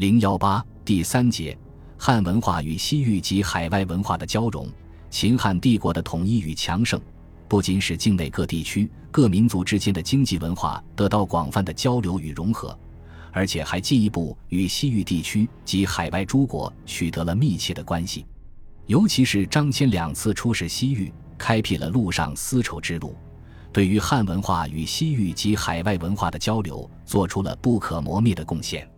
零幺八第三节，汉文化与西域及海外文化的交融。秦汉帝国的统一与强盛，不仅使境内各地区、各民族之间的经济文化得到广泛的交流与融合，而且还进一步与西域地区及海外诸国取得了密切的关系。尤其是张骞两次出使西域，开辟了陆上丝绸之路。对于汉文化与西域及海外文化的交流，做出了不可磨灭的贡献。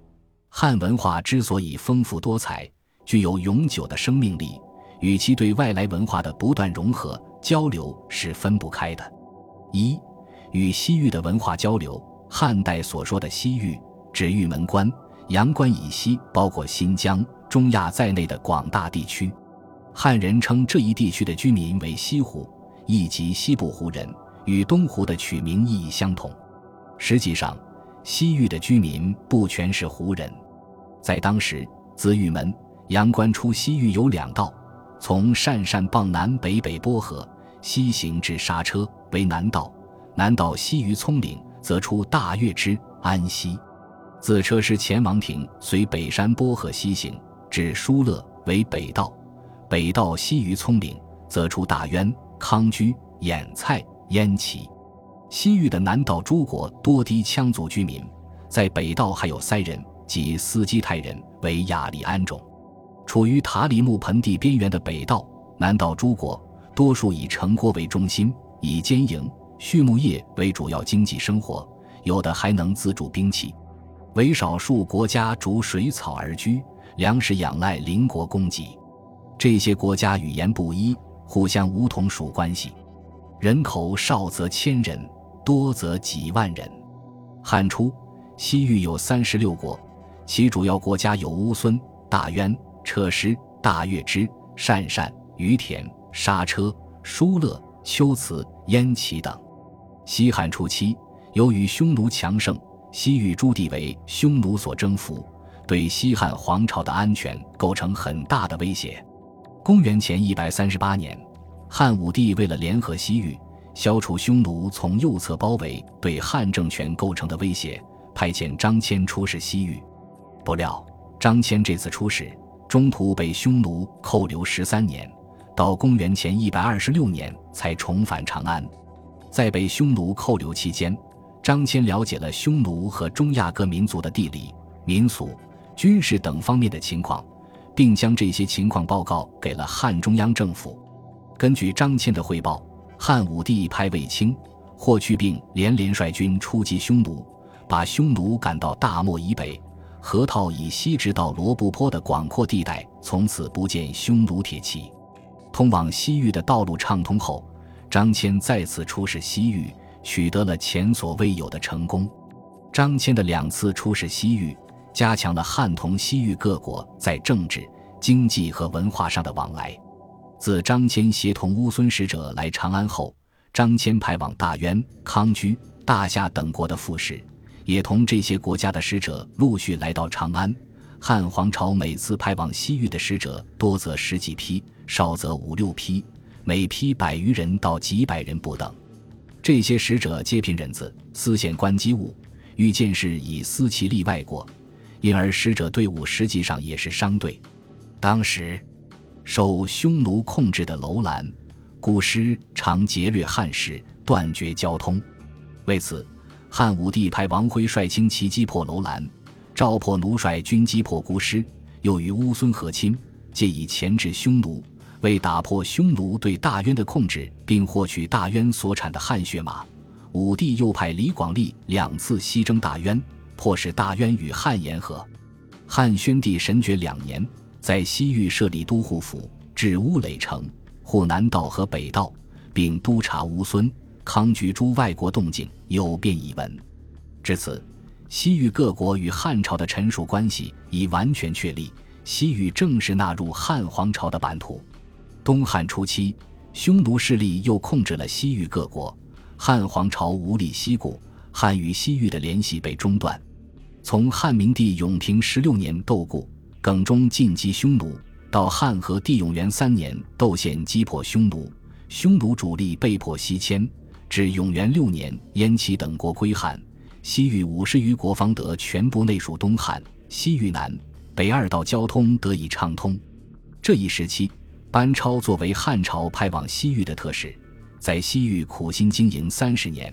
汉文化之所以丰富多彩，具有永久的生命力，与其对外来文化的不断融合交流是分不开的。一、与西域的文化交流。汉代所说的西域，指玉门关、阳关以西，包括新疆、中亚在内的广大地区。汉人称这一地区的居民为西胡，亦即西部胡人。与东湖的取名意义相同。实际上，西域的居民不全是胡人。在当时，自玉门、阳关出西域有两道：从鄯善傍南北北波河西行至沙车为南道；南道西于葱岭，则出大月支安西。自车师前王庭随北山波河西行至疏勒为北道；北道西于葱岭，则出大渊、康居、兖蔡。燕齐，西域的南道诸国多低羌族居民，在北道还有塞人及斯基泰人为雅利安种。处于塔里木盆地边缘的北道、南道诸国，多数以城郭为中心，以坚营、畜牧业为主要经济生活，有的还能自主兵器。为少数国家逐水草而居，粮食仰赖邻国供给。这些国家语言不一，互相无同属关系。人口少则千人，多则几万人。汉初，西域有三十六国，其主要国家有乌孙、大渊、车师、大月支、鄯善、于田、沙车、疏勒、龟兹、燕齐等。西汉初期，由于匈奴强盛，西域诸地为匈奴所征服，对西汉皇朝的安全构成很大的威胁。公元前一百三十八年。汉武帝为了联合西域，消除匈奴从右侧包围对汉政权构成的威胁，派遣张骞出使西域。不料，张骞这次出使中途被匈奴扣留十三年，到公元前一百二十六年才重返长安。在被匈奴扣留期间，张骞了解了匈奴和中亚各民族的地理、民俗、军事等方面的情况，并将这些情况报告给了汉中央政府。根据张骞的汇报，汉武帝派卫青、霍去病连连率军出击匈奴，把匈奴赶到大漠以北，河套以西直到罗布泊的广阔地带，从此不见匈奴铁骑。通往西域的道路畅通后，张骞再次出使西域，取得了前所未有的成功。张骞的两次出使西域，加强了汉同西域各国在政治、经济和文化上的往来。自张骞协同乌孙使者来长安后，张骞派往大渊、康居、大夏等国的副使，也同这些国家的使者陆续来到长安。汉皇朝每次派往西域的使者，多则十几批，少则五六批，每批百余人到几百人不等。这些使者皆凭人子，私献官机物，遇见事以私其利外国，因而使者队伍实际上也是商队。当时。受匈奴控制的楼兰、古师常劫掠汉室，断绝交通。为此，汉武帝派王辉率轻骑击破楼兰，赵破奴率军击破姑师，又与乌孙和亲，借以钳制匈奴。为打破匈奴对大渊的控制，并获取大渊所产的汗血马，武帝又派李广利两次西征大渊，迫使大渊与汉言和。汉宣帝神爵两年。在西域设立都护府，治乌垒城、护南道和北道，并督察乌孙、康居诸外国动静，有变已闻。至此，西域各国与汉朝的臣属关系已完全确立，西域正式纳入汉皇朝的版图。东汉初期，匈奴势力又控制了西域各国，汉皇朝无力西顾，汉与西域的联系被中断。从汉明帝永平十六年窦固。耿忠进击匈奴，到汉和帝永元三年，窦宪击破匈奴，匈奴主力被迫西迁。至永元六年，燕齐等国归汉，西域五十余国方得全部内属东汉。西域南、北二道交通得以畅通。这一时期，班超作为汉朝派往西域的特使，在西域苦心经营三十年，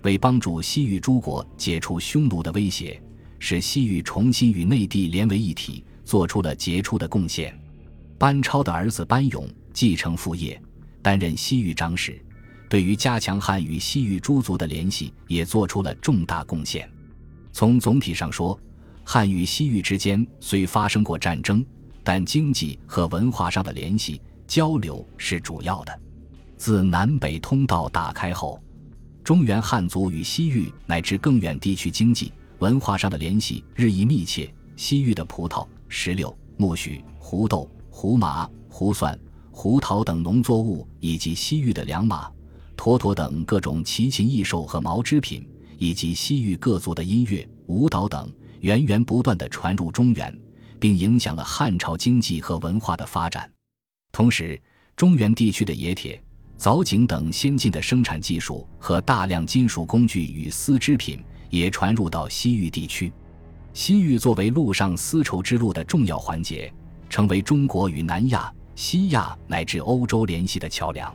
为帮助西域诸国解除匈奴的威胁，使西域重新与内地连为一体，做出了杰出的贡献。班超的儿子班勇继承父业，担任西域长史。对于加强汉与西域诸族的联系，也做出了重大贡献。从总体上说，汉与西域之间虽发生过战争，但经济和文化上的联系交流是主要的。自南北通道打开后，中原汉族与西域乃至更远地区经济文化上的联系日益密切。西域的葡萄、石榴、苜蓿、胡豆、胡麻、胡蒜、胡桃等农作物，以及西域的良马。佛陀等各种奇禽异兽和毛织品，以及西域各族的音乐、舞蹈等，源源不断地传入中原，并影响了汉朝经济和文化的发展。同时，中原地区的冶铁、凿井等先进的生产技术和大量金属工具与丝织品也传入到西域地区。西域作为陆上丝绸之路的重要环节，成为中国与南亚、西亚乃至欧洲联系的桥梁。